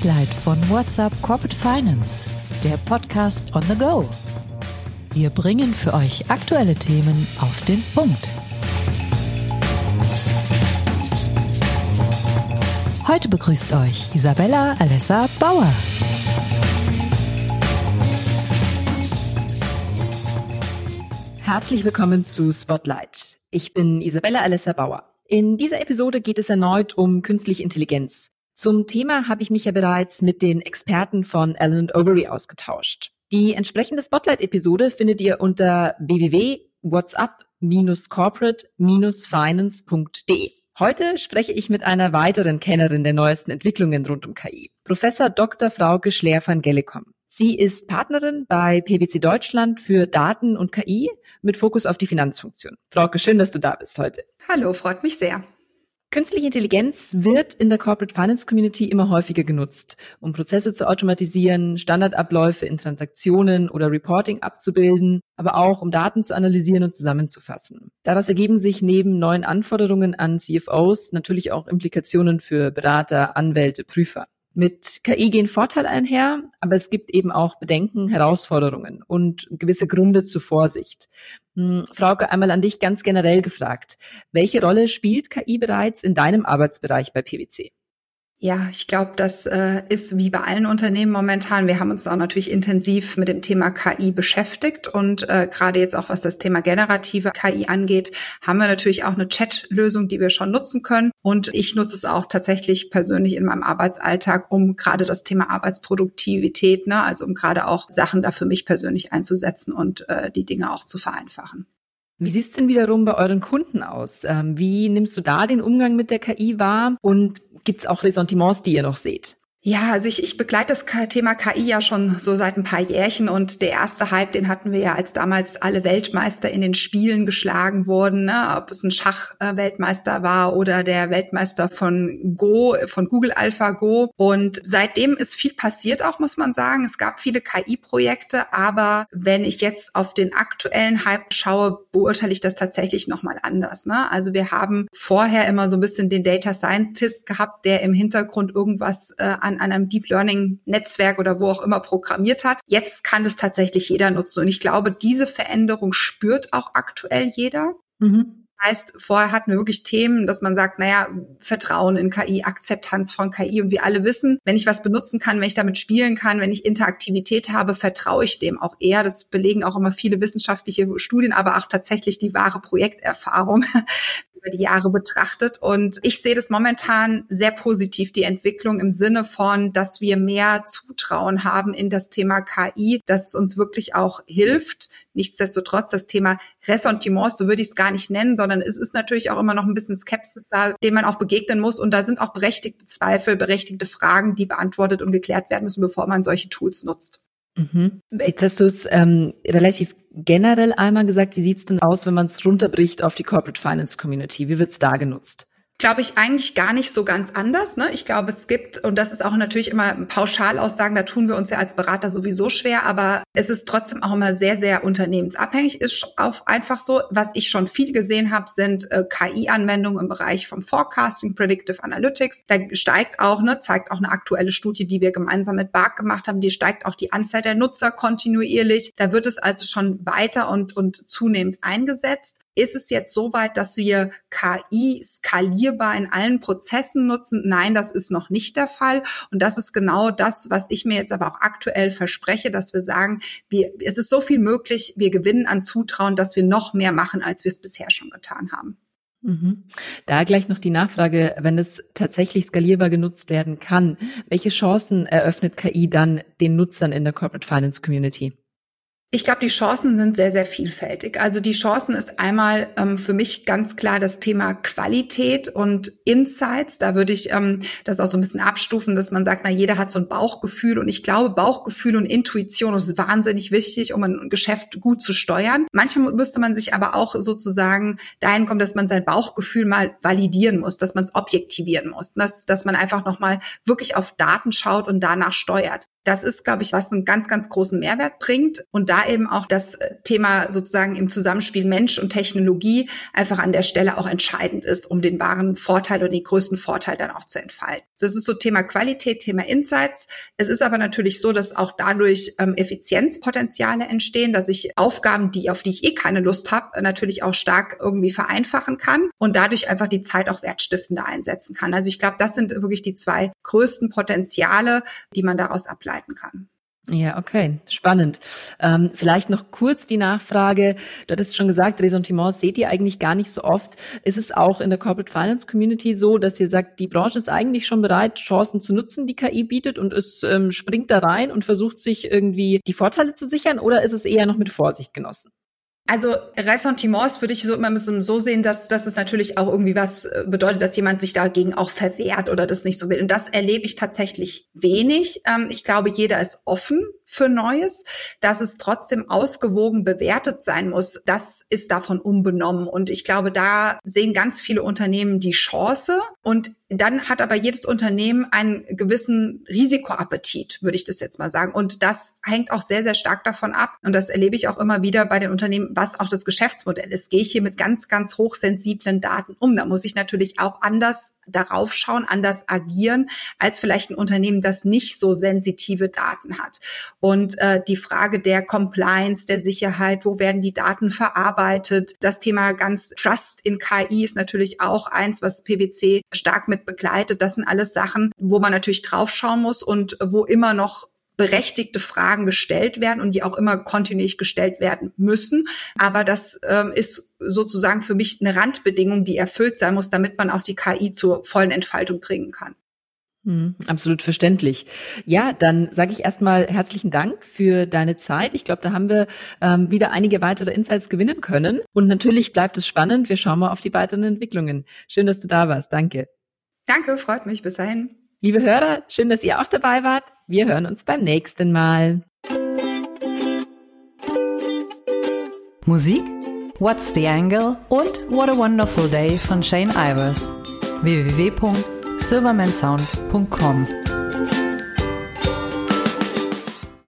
Spotlight von WhatsApp Corporate Finance, der Podcast on the go. Wir bringen für euch aktuelle Themen auf den Punkt. Heute begrüßt euch Isabella Alessa Bauer. Herzlich willkommen zu Spotlight. Ich bin Isabella Alessa Bauer. In dieser Episode geht es erneut um künstliche Intelligenz. Zum Thema habe ich mich ja bereits mit den Experten von Allen Overy ausgetauscht. Die entsprechende Spotlight-Episode findet ihr unter www.whatsapp-corporate-finance.de. Heute spreche ich mit einer weiteren Kennerin der neuesten Entwicklungen rund um KI, Professor Dr. Frauke Schler van Gellicom. Sie ist Partnerin bei PwC Deutschland für Daten und KI mit Fokus auf die Finanzfunktion. Frauke, schön, dass du da bist heute. Hallo, freut mich sehr. Künstliche Intelligenz wird in der Corporate Finance Community immer häufiger genutzt, um Prozesse zu automatisieren, Standardabläufe in Transaktionen oder Reporting abzubilden, aber auch um Daten zu analysieren und zusammenzufassen. Daraus ergeben sich neben neuen Anforderungen an CFOs natürlich auch Implikationen für Berater, Anwälte, Prüfer. Mit KI gehen Vorteile einher, aber es gibt eben auch Bedenken, Herausforderungen und gewisse Gründe zur Vorsicht. Hm, Frauke, einmal an dich ganz generell gefragt. Welche Rolle spielt KI bereits in deinem Arbeitsbereich bei PwC? Ja, ich glaube, das äh, ist wie bei allen Unternehmen momentan. Wir haben uns auch natürlich intensiv mit dem Thema KI beschäftigt und äh, gerade jetzt auch was das Thema generative KI angeht, haben wir natürlich auch eine Chat-Lösung, die wir schon nutzen können. Und ich nutze es auch tatsächlich persönlich in meinem Arbeitsalltag, um gerade das Thema Arbeitsproduktivität, ne, also um gerade auch Sachen da für mich persönlich einzusetzen und äh, die Dinge auch zu vereinfachen. Wie sieht's denn wiederum bei euren Kunden aus? Ähm, wie nimmst du da den Umgang mit der KI wahr? Und gibt's auch Ressentiments, die ihr noch seht? Ja, also ich, ich begleite das Thema KI ja schon so seit ein paar Jährchen und der erste Hype, den hatten wir ja, als damals alle Weltmeister in den Spielen geschlagen wurden, ne? ob es ein Schachweltmeister war oder der Weltmeister von Go, von Google Alpha Go. Und seitdem ist viel passiert auch, muss man sagen. Es gab viele KI-Projekte, aber wenn ich jetzt auf den aktuellen Hype schaue, beurteile ich das tatsächlich nochmal anders. Ne? Also wir haben vorher immer so ein bisschen den Data Scientist gehabt, der im Hintergrund irgendwas äh, an einem Deep Learning Netzwerk oder wo auch immer programmiert hat. Jetzt kann das tatsächlich jeder nutzen. Und ich glaube, diese Veränderung spürt auch aktuell jeder. Mhm. Heißt, vorher hatten wir wirklich Themen, dass man sagt, naja, Vertrauen in KI, Akzeptanz von KI. Und wir alle wissen, wenn ich was benutzen kann, wenn ich damit spielen kann, wenn ich Interaktivität habe, vertraue ich dem auch eher. Das belegen auch immer viele wissenschaftliche Studien, aber auch tatsächlich die wahre Projekterfahrung über die Jahre betrachtet. Und ich sehe das momentan sehr positiv, die Entwicklung im Sinne von, dass wir mehr Zutrauen haben in das Thema KI, dass es uns wirklich auch hilft. Nichtsdestotrotz das Thema Ressentiments, so würde ich es gar nicht nennen, sondern es ist natürlich auch immer noch ein bisschen Skepsis da, dem man auch begegnen muss. Und da sind auch berechtigte Zweifel, berechtigte Fragen, die beantwortet und geklärt werden müssen, bevor man solche Tools nutzt. Mhm. Jetzt hast du es ähm, relativ generell einmal gesagt. Wie sieht's denn aus, wenn man es runterbricht auf die Corporate Finance Community? Wie wird's da genutzt? Glaube ich, eigentlich gar nicht so ganz anders. Ne? Ich glaube, es gibt, und das ist auch natürlich immer Pauschalaussagen, da tun wir uns ja als Berater sowieso schwer, aber es ist trotzdem auch immer sehr, sehr unternehmensabhängig. Ist auch einfach so, was ich schon viel gesehen habe, sind äh, KI-Anwendungen im Bereich vom Forecasting, Predictive Analytics. Da steigt auch, ne, zeigt auch eine aktuelle Studie, die wir gemeinsam mit BARC gemacht haben, die steigt auch die Anzahl der Nutzer kontinuierlich. Da wird es also schon weiter und, und zunehmend eingesetzt. Ist es jetzt so weit, dass wir KI skalierbar in allen Prozessen nutzen? Nein, das ist noch nicht der Fall. Und das ist genau das, was ich mir jetzt aber auch aktuell verspreche, dass wir sagen, wir, es ist so viel möglich, wir gewinnen an Zutrauen, dass wir noch mehr machen, als wir es bisher schon getan haben. Mhm. Da gleich noch die Nachfrage, wenn es tatsächlich skalierbar genutzt werden kann, welche Chancen eröffnet KI dann den Nutzern in der Corporate Finance Community? Ich glaube, die Chancen sind sehr, sehr vielfältig. Also die Chancen ist einmal ähm, für mich ganz klar das Thema Qualität und Insights. Da würde ich ähm, das auch so ein bisschen abstufen, dass man sagt, na, jeder hat so ein Bauchgefühl. Und ich glaube, Bauchgefühl und Intuition ist wahnsinnig wichtig, um ein Geschäft gut zu steuern. Manchmal müsste man sich aber auch sozusagen dahin kommen, dass man sein Bauchgefühl mal validieren muss, dass man es objektivieren muss, dass, dass man einfach nochmal wirklich auf Daten schaut und danach steuert. Das ist, glaube ich, was einen ganz, ganz großen Mehrwert bringt und da eben auch das äh, Thema sozusagen im Zusammenspiel Mensch und Technologie einfach an der Stelle auch entscheidend ist, um den wahren Vorteil oder den größten Vorteil dann auch zu entfalten. Das ist so Thema Qualität, Thema Insights. Es ist aber natürlich so, dass auch dadurch ähm, Effizienzpotenziale entstehen, dass ich Aufgaben, die auf die ich eh keine Lust habe, natürlich auch stark irgendwie vereinfachen kann und dadurch einfach die Zeit auch wertstiftender einsetzen kann. Also ich glaube, das sind wirklich die zwei größten Potenziale, die man daraus ableitet begleiten kann. Ja, okay, spannend. Ähm, vielleicht noch kurz die Nachfrage. Du hattest schon gesagt, Ressentiments seht ihr eigentlich gar nicht so oft. Ist es auch in der Corporate Finance Community so, dass ihr sagt, die Branche ist eigentlich schon bereit, Chancen zu nutzen, die KI bietet und es ähm, springt da rein und versucht sich irgendwie die Vorteile zu sichern oder ist es eher noch mit Vorsicht genossen? Also Ressentiments würde ich so immer so sehen, dass, dass es natürlich auch irgendwie was äh, bedeutet, dass jemand sich dagegen auch verwehrt oder das nicht so will. Und das erlebe ich tatsächlich wenig. Ähm, ich glaube, jeder ist offen für Neues, dass es trotzdem ausgewogen bewertet sein muss. Das ist davon unbenommen. Und ich glaube, da sehen ganz viele Unternehmen die Chance und dann hat aber jedes Unternehmen einen gewissen Risikoappetit, würde ich das jetzt mal sagen. Und das hängt auch sehr, sehr stark davon ab. Und das erlebe ich auch immer wieder bei den Unternehmen, was auch das Geschäftsmodell ist. Gehe ich hier mit ganz, ganz hochsensiblen Daten um? Da muss ich natürlich auch anders darauf schauen, anders agieren, als vielleicht ein Unternehmen, das nicht so sensitive Daten hat. Und äh, die Frage der Compliance, der Sicherheit, wo werden die Daten verarbeitet? Das Thema ganz Trust in KI ist natürlich auch eins, was PwC stark mit begleitet. Das sind alles Sachen, wo man natürlich draufschauen muss und wo immer noch berechtigte Fragen gestellt werden und die auch immer kontinuierlich gestellt werden müssen. Aber das ähm, ist sozusagen für mich eine Randbedingung, die erfüllt sein muss, damit man auch die KI zur vollen Entfaltung bringen kann. Hm, absolut verständlich. Ja, dann sage ich erstmal herzlichen Dank für deine Zeit. Ich glaube, da haben wir ähm, wieder einige weitere Insights gewinnen können. Und natürlich bleibt es spannend. Wir schauen mal auf die weiteren Entwicklungen. Schön, dass du da warst. Danke. Danke, freut mich. Bis dahin. Liebe Hörer, schön, dass ihr auch dabei wart. Wir hören uns beim nächsten Mal. Musik What's the Angle und What a Wonderful Day von Shane Ivers. www.silvermansound.com